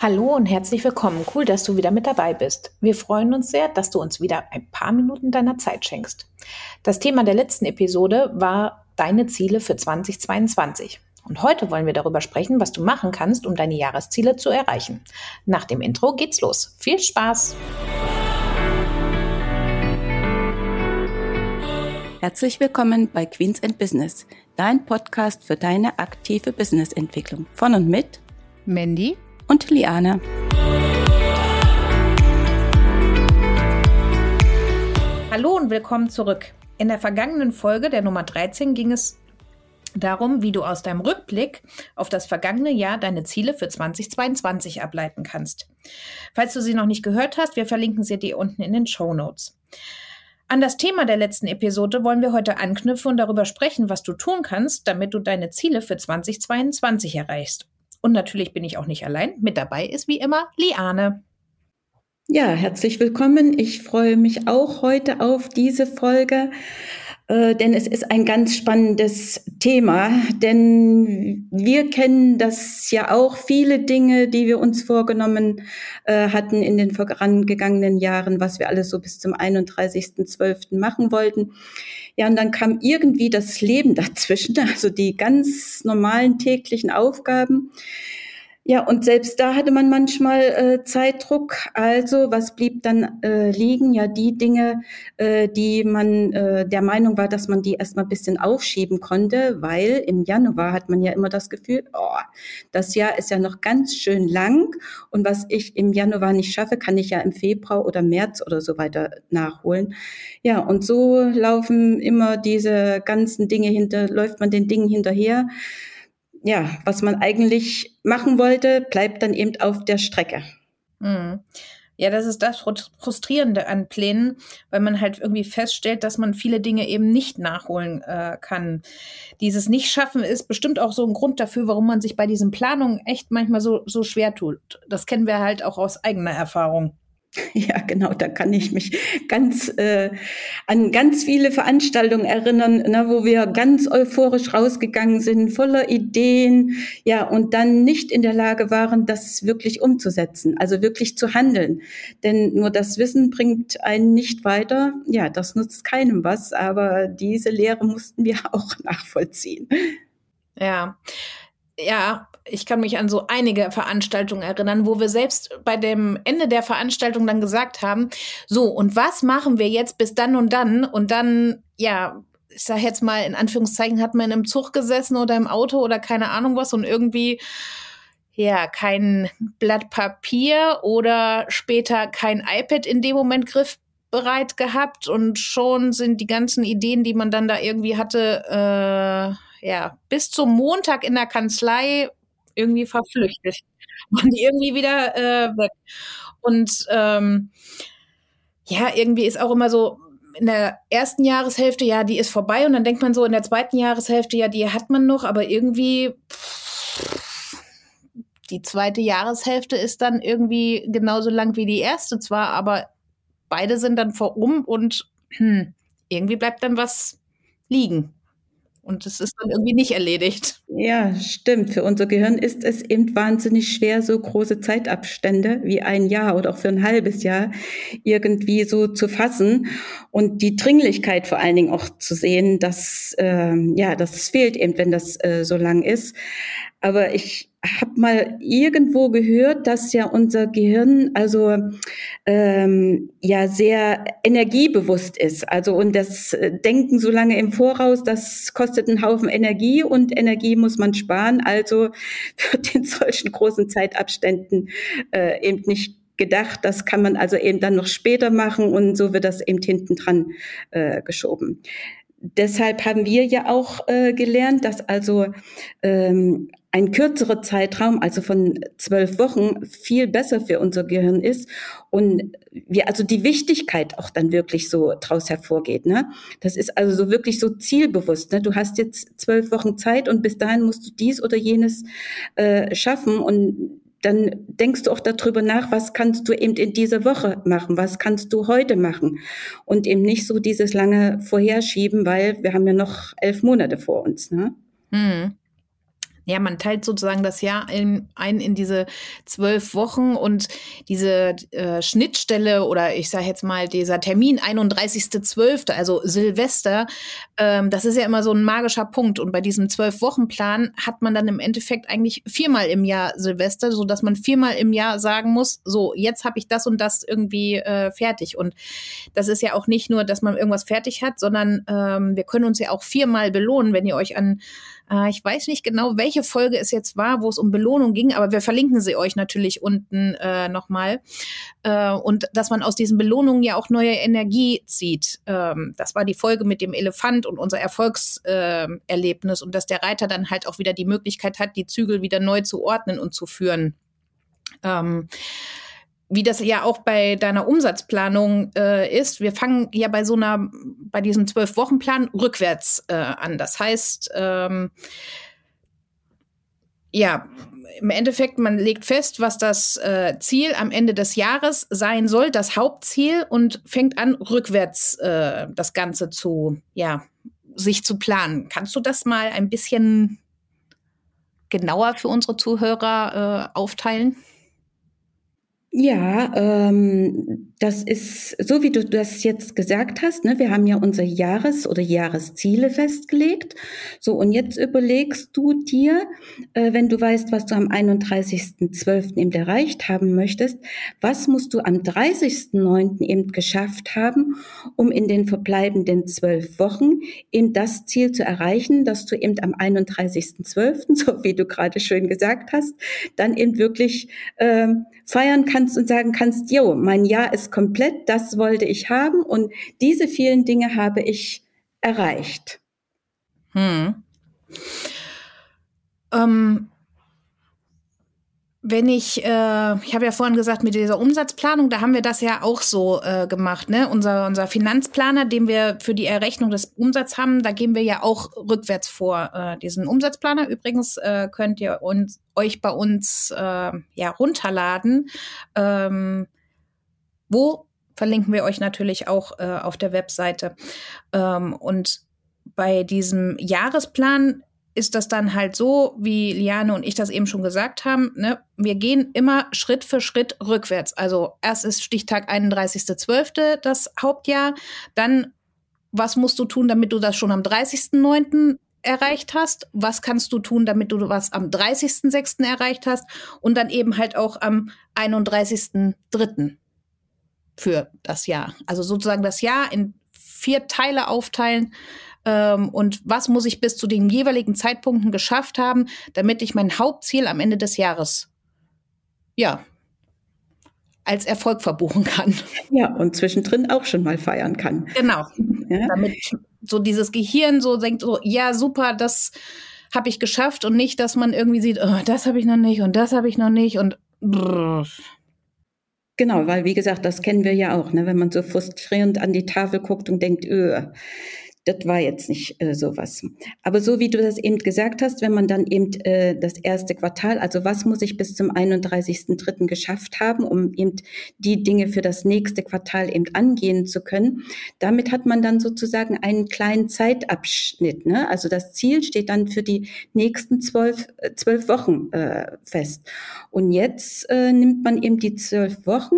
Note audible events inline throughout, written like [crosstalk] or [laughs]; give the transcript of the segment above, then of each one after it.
Hallo und herzlich willkommen. Cool, dass du wieder mit dabei bist. Wir freuen uns sehr, dass du uns wieder ein paar Minuten deiner Zeit schenkst. Das Thema der letzten Episode war deine Ziele für 2022. Und heute wollen wir darüber sprechen, was du machen kannst, um deine Jahresziele zu erreichen. Nach dem Intro geht's los. Viel Spaß! Herzlich willkommen bei Queens and Business, dein Podcast für deine aktive Businessentwicklung. Von und mit Mandy und Liane. Hallo und willkommen zurück. In der vergangenen Folge, der Nummer 13, ging es darum, wie du aus deinem Rückblick auf das vergangene Jahr deine Ziele für 2022 ableiten kannst. Falls du sie noch nicht gehört hast, wir verlinken sie dir unten in den Show Notes. An das Thema der letzten Episode wollen wir heute anknüpfen und darüber sprechen, was du tun kannst, damit du deine Ziele für 2022 erreichst. Und natürlich bin ich auch nicht allein. Mit dabei ist wie immer Liane. Ja, herzlich willkommen. Ich freue mich auch heute auf diese Folge, äh, denn es ist ein ganz spannendes Thema. Denn wir kennen das ja auch, viele Dinge, die wir uns vorgenommen äh, hatten in den vorangegangenen Jahren, was wir alles so bis zum 31.12. machen wollten. Ja, und dann kam irgendwie das Leben dazwischen, [laughs] also die ganz normalen täglichen Aufgaben. Ja, und selbst da hatte man manchmal äh, Zeitdruck. Also was blieb dann äh, liegen? Ja, die Dinge, äh, die man äh, der Meinung war, dass man die erstmal ein bisschen aufschieben konnte, weil im Januar hat man ja immer das Gefühl, oh, das Jahr ist ja noch ganz schön lang und was ich im Januar nicht schaffe, kann ich ja im Februar oder März oder so weiter nachholen. Ja, und so laufen immer diese ganzen Dinge hinter, läuft man den Dingen hinterher ja, was man eigentlich machen wollte, bleibt dann eben auf der Strecke. Mhm. Ja, das ist das Frustrierende an Plänen, weil man halt irgendwie feststellt, dass man viele Dinge eben nicht nachholen äh, kann. Dieses Nicht-Schaffen ist bestimmt auch so ein Grund dafür, warum man sich bei diesen Planungen echt manchmal so, so schwer tut. Das kennen wir halt auch aus eigener Erfahrung. [laughs] Ja, genau, da kann ich mich ganz äh, an ganz viele Veranstaltungen erinnern, ne, wo wir ganz euphorisch rausgegangen sind, voller Ideen, ja, und dann nicht in der Lage waren, das wirklich umzusetzen, also wirklich zu handeln. Denn nur das Wissen bringt einen nicht weiter. Ja, das nutzt keinem was, aber diese Lehre mussten wir [laughs] auch nachvollziehen. Ja. Ja, ich kann mich an so einige Veranstaltungen erinnern, wo wir selbst bei dem Ende der Veranstaltung dann gesagt haben, so, und was machen wir jetzt bis dann und dann? Und dann, ja, ich sag jetzt mal, in Anführungszeichen, hat man im Zug gesessen oder im Auto oder keine Ahnung was und irgendwie, ja, kein Blatt Papier oder später kein iPad in dem Moment griffbereit gehabt und schon sind die ganzen Ideen, die man dann da irgendwie hatte, äh, ja, bis zum Montag in der Kanzlei irgendwie verflüchtigt [laughs] und irgendwie wieder äh, weg. Und ähm, ja, irgendwie ist auch immer so, in der ersten Jahreshälfte, ja, die ist vorbei und dann denkt man so, in der zweiten Jahreshälfte, ja, die hat man noch, aber irgendwie die zweite Jahreshälfte ist dann irgendwie genauso lang wie die erste zwar, aber beide sind dann vorum und hm, irgendwie bleibt dann was liegen. Und es ist dann irgendwie nicht erledigt. Ja, stimmt. Für unser Gehirn ist es eben wahnsinnig schwer, so große Zeitabstände wie ein Jahr oder auch für ein halbes Jahr irgendwie so zu fassen und die Dringlichkeit vor allen Dingen auch zu sehen, dass äh, ja, das fehlt eben, wenn das äh, so lang ist. Aber ich habe mal irgendwo gehört, dass ja unser Gehirn also ähm, ja sehr energiebewusst ist. Also und das äh, Denken so lange im Voraus, das kostet einen Haufen Energie und Energie muss man sparen. Also [laughs] wird in solchen großen Zeitabständen äh, eben nicht gedacht. Das kann man also eben dann noch später machen und so wird das eben hinten dran äh, geschoben deshalb haben wir ja auch äh, gelernt, dass also ähm, ein kürzerer Zeitraum, also von zwölf Wochen, viel besser für unser Gehirn ist und wir also die Wichtigkeit auch dann wirklich so draus hervorgeht. Ne? Das ist also so wirklich so zielbewusst. Ne? Du hast jetzt zwölf Wochen Zeit und bis dahin musst du dies oder jenes äh, schaffen und dann denkst du auch darüber nach, was kannst du eben in dieser Woche machen, was kannst du heute machen und eben nicht so dieses lange Vorherschieben, weil wir haben ja noch elf Monate vor uns. Ne? Hm. Ja, man teilt sozusagen das Jahr in, ein in diese zwölf Wochen und diese äh, Schnittstelle oder ich sage jetzt mal dieser Termin 31.12., also Silvester, ähm, das ist ja immer so ein magischer Punkt. Und bei diesem zwölf-Wochen-Plan hat man dann im Endeffekt eigentlich viermal im Jahr Silvester, so dass man viermal im Jahr sagen muss, so jetzt habe ich das und das irgendwie äh, fertig. Und das ist ja auch nicht nur, dass man irgendwas fertig hat, sondern ähm, wir können uns ja auch viermal belohnen, wenn ihr euch an äh, ich weiß nicht genau, welche Folge es jetzt war, wo es um Belohnung ging, aber wir verlinken sie euch natürlich unten äh, nochmal. Äh, und dass man aus diesen Belohnungen ja auch neue Energie zieht. Ähm, das war die Folge mit dem Elefant und unser Erfolgserlebnis und dass der Reiter dann halt auch wieder die Möglichkeit hat, die Zügel wieder neu zu ordnen und zu führen. Ähm, wie das ja auch bei deiner Umsatzplanung äh, ist, wir fangen ja bei so einer, bei diesem Zwölf-Wochen-Plan rückwärts äh, an. Das heißt, ähm, ja, im Endeffekt, man legt fest, was das äh, Ziel am Ende des Jahres sein soll, das Hauptziel, und fängt an, rückwärts äh, das Ganze zu, ja, sich zu planen. Kannst du das mal ein bisschen genauer für unsere Zuhörer äh, aufteilen? Ja, ähm, das ist so, wie du das jetzt gesagt hast. Ne? Wir haben ja unsere Jahres- oder Jahresziele festgelegt. So, und jetzt überlegst du dir, äh, wenn du weißt, was du am 31.12. eben erreicht haben möchtest, was musst du am 30.09. eben geschafft haben, um in den verbleibenden zwölf Wochen eben das Ziel zu erreichen, dass du eben am 31.12., [laughs] so wie du gerade schön gesagt hast, dann eben wirklich äh, feiern kannst kannst und sagen kannst, jo, mein Jahr ist komplett, das wollte ich haben und diese vielen Dinge habe ich erreicht. Hm. Ähm, wenn ich, äh, ich habe ja vorhin gesagt, mit dieser Umsatzplanung, da haben wir das ja auch so äh, gemacht, ne? Unser, unser Finanzplaner, den wir für die Errechnung des Umsatzes haben, da gehen wir ja auch rückwärts vor. Äh, diesen Umsatzplaner übrigens äh, könnt ihr uns, euch bei uns äh, ja runterladen. Ähm, wo verlinken wir euch natürlich auch äh, auf der Webseite. Ähm, und bei diesem Jahresplan ist das dann halt so, wie Liane und ich das eben schon gesagt haben, ne? wir gehen immer Schritt für Schritt rückwärts. Also erst ist Stichtag 31.12. das Hauptjahr, dann was musst du tun, damit du das schon am 30.09. erreicht hast? Was kannst du tun, damit du was am 30.06. erreicht hast? Und dann eben halt auch am 31.03. für das Jahr. Also sozusagen das Jahr in vier Teile aufteilen ähm, und was muss ich bis zu den jeweiligen Zeitpunkten geschafft haben, damit ich mein Hauptziel am Ende des Jahres, ja, als Erfolg verbuchen kann. [laughs] Ja, und zwischendrin auch schon mal feiern kann. Genau. Ja? Damit so dieses Gehirn so denkt, so, ja, super, das habe ich geschafft und nicht, dass man irgendwie sieht, oh, das habe ich noch nicht und das habe ich noch nicht und brrr. Genau, weil wie gesagt, das kennen wir ja auch, ne? wenn man so frustrierend an die Tafel guckt und denkt, öh, das war jetzt nicht äh, sowas. Aber so wie du das eben gesagt hast, wenn man dann eben äh, das erste Quartal, also was muss ich bis zum 31.3. geschafft haben, um eben die Dinge für das nächste Quartal eben angehen zu können, damit hat man dann sozusagen einen kleinen Zeitabschnitt. Ne? Also das Ziel steht dann für die nächsten zwölf, äh, zwölf Wochen äh, fest. Und jetzt äh, nimmt man eben die zwölf Wochen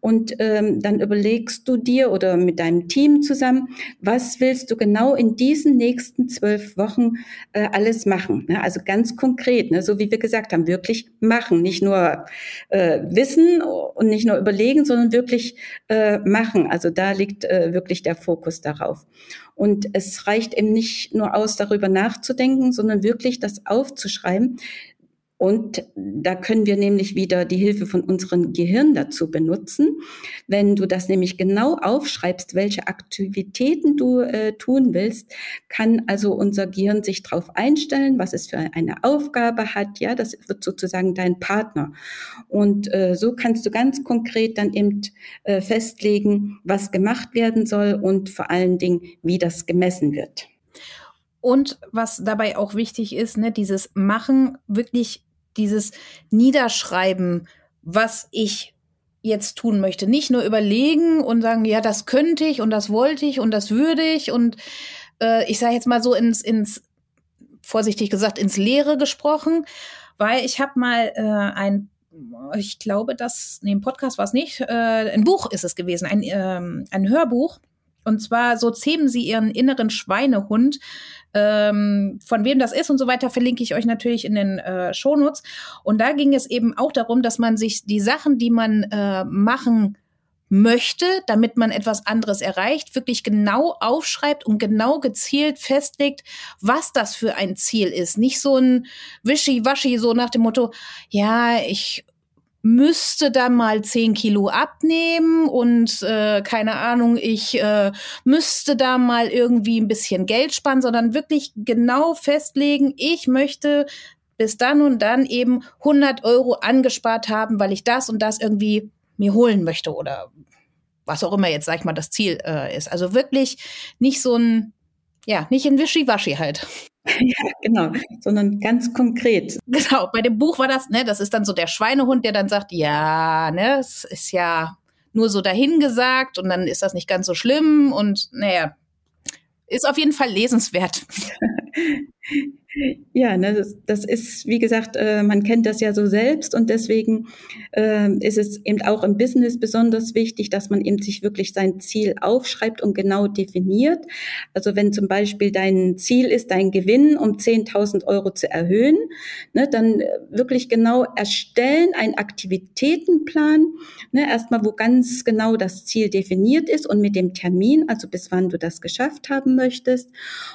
und ähm, dann überlegst du dir oder mit deinem Team zusammen, was willst du genau in diesen nächsten zwölf Wochen äh, alles machen. Ne? Also ganz konkret, ne? so wie wir gesagt haben, wirklich machen, nicht nur äh, wissen und nicht nur überlegen, sondern wirklich äh, machen. Also da liegt äh, wirklich der Fokus darauf. Und es reicht eben nicht nur aus, darüber nachzudenken, sondern wirklich das aufzuschreiben. Und da können wir nämlich wieder die Hilfe von unserem Gehirn dazu benutzen. Wenn du das nämlich genau aufschreibst, welche Aktivitäten du äh, tun willst, kann also unser Gehirn sich darauf einstellen, was es für eine Aufgabe hat. Ja, das wird sozusagen dein Partner. Und äh, so kannst du ganz konkret dann eben äh, festlegen, was gemacht werden soll und vor allen Dingen, wie das gemessen wird. Und was dabei auch wichtig ist, ne, dieses Machen wirklich dieses Niederschreiben, was ich jetzt tun möchte. Nicht nur überlegen und sagen, ja, das könnte ich und das wollte ich und das würde ich und äh, ich sage jetzt mal so ins, ins vorsichtig gesagt ins Leere gesprochen, weil ich habe mal äh, ein ich glaube, das, nee, im Podcast war es nicht, äh, ein Buch ist es gewesen, ein, ähm, ein Hörbuch. Und zwar so zähmen sie ihren inneren Schweinehund. Ähm, von wem das ist und so weiter, verlinke ich euch natürlich in den äh, Shownotes. Und da ging es eben auch darum, dass man sich die Sachen, die man äh, machen möchte, damit man etwas anderes erreicht, wirklich genau aufschreibt und genau gezielt festlegt, was das für ein Ziel ist. Nicht so ein Wischi-Waschi, so nach dem Motto, ja, ich müsste da mal zehn Kilo abnehmen und äh, keine Ahnung, ich äh, müsste da mal irgendwie ein bisschen Geld sparen, sondern wirklich genau festlegen, ich möchte bis dann und dann eben 100 Euro angespart haben, weil ich das und das irgendwie mir holen möchte oder was auch immer jetzt, sag ich mal, das Ziel äh, ist. Also wirklich nicht so ein, ja, nicht ein Wischiwaschi halt. [laughs] Ja, genau, sondern ganz konkret. Genau, bei dem Buch war das, ne, das ist dann so der Schweinehund, der dann sagt, ja, ne, es ist ja nur so dahingesagt und dann ist das nicht ganz so schlimm und naja, ist auf jeden Fall lesenswert. [laughs] Ja, ne, das, das ist, wie gesagt, äh, man kennt das ja so selbst und deswegen äh, ist es eben auch im Business besonders wichtig, dass man eben sich wirklich sein Ziel aufschreibt und genau definiert. Also wenn zum Beispiel dein Ziel ist, dein Gewinn um 10.000 Euro zu erhöhen, ne, dann wirklich genau erstellen, einen Aktivitätenplan, ne, erstmal wo ganz genau das Ziel definiert ist und mit dem Termin, also bis wann du das geschafft haben möchtest.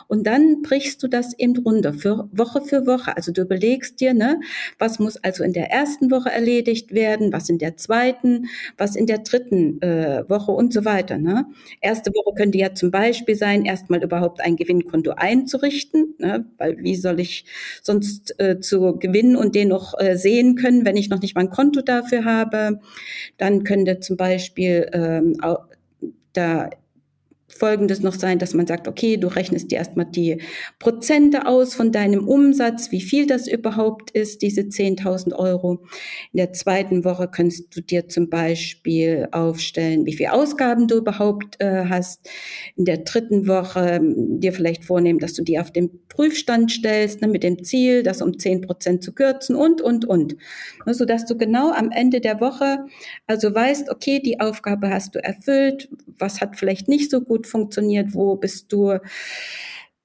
Und dann brichst du das eben runter Woche für Woche. Also du überlegst dir, ne, was muss also in der ersten Woche erledigt werden, was in der zweiten, was in der dritten äh, Woche und so weiter. Ne. Erste Woche könnte ja zum Beispiel sein, erstmal überhaupt ein Gewinnkonto einzurichten, ne, weil wie soll ich sonst äh, zu gewinnen und den noch äh, sehen können, wenn ich noch nicht mal ein Konto dafür habe. Dann könnte zum Beispiel ähm, da Folgendes noch sein, dass man sagt, okay, du rechnest dir erstmal die Prozente aus von deinem Umsatz, wie viel das überhaupt ist, diese 10.000 Euro. In der zweiten Woche kannst du dir zum Beispiel aufstellen, wie viel Ausgaben du überhaupt äh, hast. In der dritten Woche ähm, dir vielleicht vornehmen, dass du die auf den Prüfstand stellst, ne, mit dem Ziel, das um 10 Prozent zu kürzen und, und, und. Ne, sodass du genau am Ende der Woche also weißt, okay, die Aufgabe hast du erfüllt, was hat vielleicht nicht so gut funktioniert, wo bist du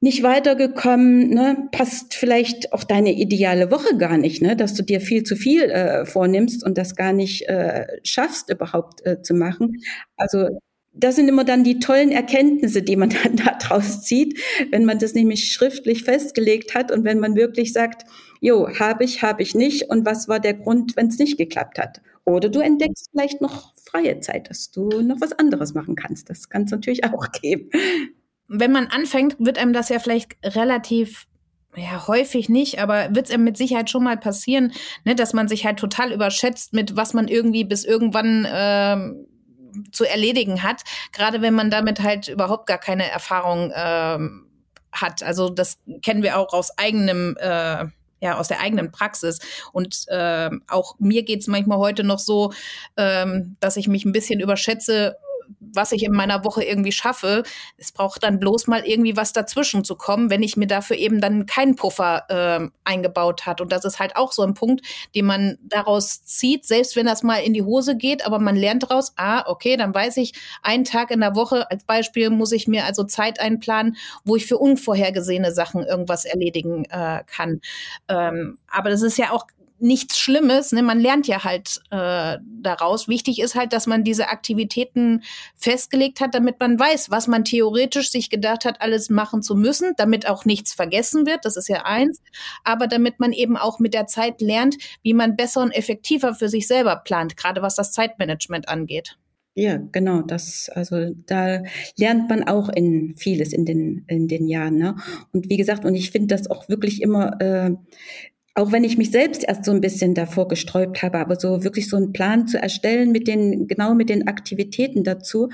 nicht weitergekommen, ne? passt vielleicht auch deine ideale Woche gar nicht, ne? dass du dir viel zu viel äh, vornimmst und das gar nicht äh, schaffst überhaupt äh, zu machen. Also das sind immer dann die tollen Erkenntnisse, die man [laughs] dann daraus zieht, wenn man das nämlich schriftlich festgelegt hat und wenn man wirklich sagt, jo, habe ich, habe ich nicht und was war der Grund, wenn es nicht geklappt hat. Oder du entdeckst vielleicht noch freie Zeit, dass du noch was anderes machen kannst. Das kann es natürlich [laughs] auch geben. Wenn man anfängt, wird einem das ja vielleicht relativ ja, häufig nicht, aber wird es mit Sicherheit schon mal passieren, ne, dass man sich halt total überschätzt mit, was man irgendwie bis irgendwann ähm, zu erledigen hat, gerade wenn man damit halt überhaupt gar keine Erfahrung ähm, hat. Also das kennen wir auch aus eigenem äh, ja, aus der eigenen Praxis. Und äh, auch mir geht's manchmal heute noch so, ähm, dass ich mich ein bisschen überschätze, was ich in meiner Woche irgendwie schaffe. Es braucht dann bloß mal irgendwie was dazwischen zu kommen, wenn ich mir dafür eben dann keinen Puffer äh, eingebaut hat. Und das ist halt auch so ein Punkt, den man daraus zieht, selbst wenn das mal in die Hose geht, aber man lernt daraus, ah, okay, dann weiß ich, einen Tag in der Woche als Beispiel muss ich mir also Zeit einplanen, wo ich für unvorhergesehene Sachen irgendwas erledigen äh, kann. Ähm, aber das ist ja auch nichts Schlimmes. Ne? Man lernt ja halt äh, daraus. Wichtig ist halt, dass man diese Aktivitäten festgelegt hat, damit man weiß, was man theoretisch sich gedacht hat, alles machen zu müssen, damit auch nichts vergessen wird. Das ist ja eins. Aber damit man eben auch mit der Zeit lernt, wie man besser und effektiver für sich selber plant, gerade was das Zeitmanagement angeht. Ja, genau. Das, also da lernt man auch in vieles in den in den Jahren. Ne? Und wie gesagt, und ich finde das auch wirklich immer äh, auch wenn ich mich selbst erst so ein bisschen davor gesträubt habe, aber so wirklich so einen Plan zu erstellen mit den, genau mit den Aktivitäten dazu.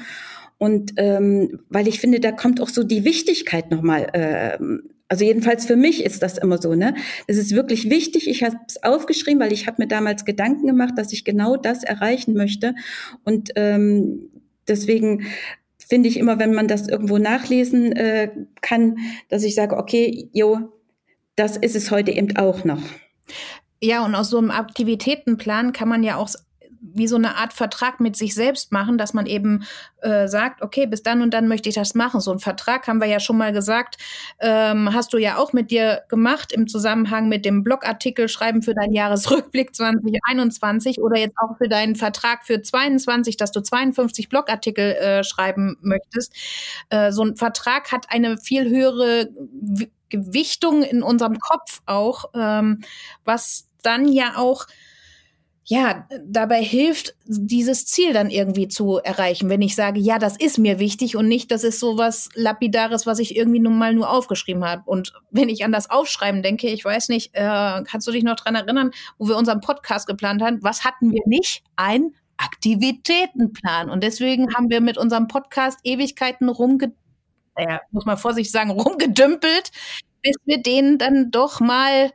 Und ähm, weil ich finde, da kommt auch so die Wichtigkeit nochmal. Äh, also jedenfalls für mich ist das immer so, ne? Es ist wirklich wichtig. Ich habe es aufgeschrieben, weil ich habe mir damals Gedanken gemacht, dass ich genau das erreichen möchte. Und ähm, deswegen finde ich immer, wenn man das irgendwo nachlesen äh, kann, dass ich sage, okay, jo, das ist es heute eben auch noch. Ja, und aus so einem Aktivitätenplan kann man ja auch wie so eine Art Vertrag mit sich selbst machen, dass man eben äh, sagt, okay, bis dann und dann möchte ich das machen. So ein Vertrag haben wir ja schon mal gesagt, ähm, hast du ja auch mit dir gemacht im Zusammenhang mit dem Blogartikel Schreiben für deinen Jahresrückblick 2021 oder jetzt auch für deinen Vertrag für 22, dass du 52 Blogartikel äh, schreiben möchtest. Äh, so ein Vertrag hat eine viel höhere Gewichtung in unserem Kopf auch, ähm, was dann ja auch ja, dabei hilft, dieses Ziel dann irgendwie zu erreichen. Wenn ich sage, ja, das ist mir wichtig und nicht, das ist so was Lapidares, was ich irgendwie nun mal nur aufgeschrieben habe. Und wenn ich an das Aufschreiben denke, ich weiß nicht, äh, kannst du dich noch dran erinnern, wo wir unseren Podcast geplant haben? Was hatten wir nicht? Ein Aktivitätenplan. Und deswegen haben wir mit unserem Podcast Ewigkeiten rumge, äh, muss man vorsichtig sagen, [laughs] rumgedümpelt, bis wir den dann doch mal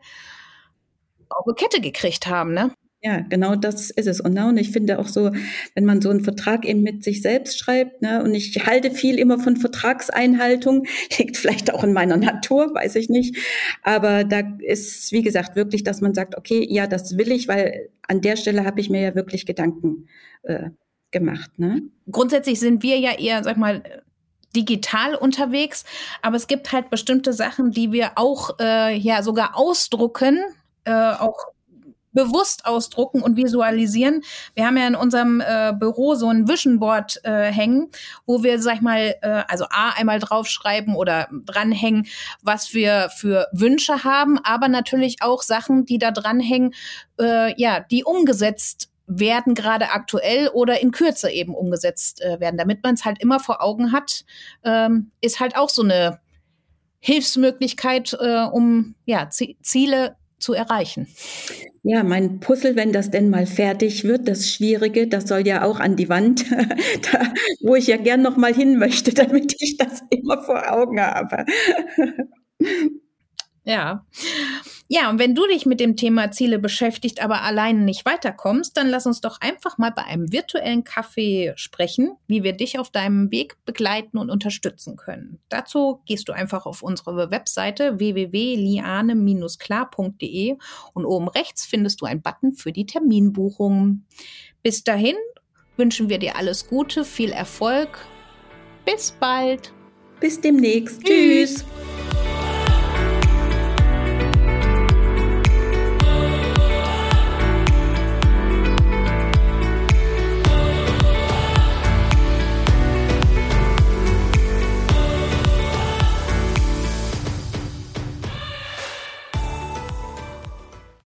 auf eine Kette gekriegt haben, ne? Ja, genau das ist es. Und, ne, und ich finde auch so, wenn man so einen Vertrag eben mit sich selbst schreibt, ne, und ich halte viel immer von Vertragseinhaltung, [laughs] liegt vielleicht auch in meiner Natur, weiß ich nicht. Aber da ist, wie gesagt, wirklich, dass man sagt, okay, ja, das will ich, weil an der Stelle habe ich mir ja wirklich Gedanken äh, gemacht. Ne? Grundsätzlich sind wir ja eher, sag mal, digital unterwegs, aber es gibt halt bestimmte Sachen, die wir auch äh, ja sogar ausdrucken, äh, auch bewusst ausdrucken und visualisieren. Wir haben ja in unserem äh, Büro so ein Vision Board äh, hängen, wo wir, sag ich mal, äh, also A, einmal draufschreiben oder dranhängen, was wir für Wünsche haben, aber natürlich auch Sachen, die da dranhängen, äh, ja, die umgesetzt werden gerade aktuell oder in Kürze eben umgesetzt äh, werden, damit man es halt immer vor Augen hat, ähm, ist halt auch so eine Hilfsmöglichkeit, äh, um ja, Ziele zu erreichen. Ja, mein Puzzle, wenn das denn mal fertig wird, das Schwierige, das soll ja auch an die Wand, [laughs] da, wo ich ja gern noch mal hin möchte, [laughs] damit ich das immer vor Augen habe. [laughs] Ja. Ja, und wenn du dich mit dem Thema Ziele beschäftigt, aber alleine nicht weiterkommst, dann lass uns doch einfach mal bei einem virtuellen Kaffee sprechen, wie wir dich auf deinem Weg begleiten und unterstützen können. Dazu gehst du einfach auf unsere Webseite www.liane-klar.de und oben rechts findest du einen Button für die Terminbuchung. Bis dahin wünschen wir dir alles Gute, viel Erfolg. Bis bald. Bis demnächst. Tschüss. Tschüss.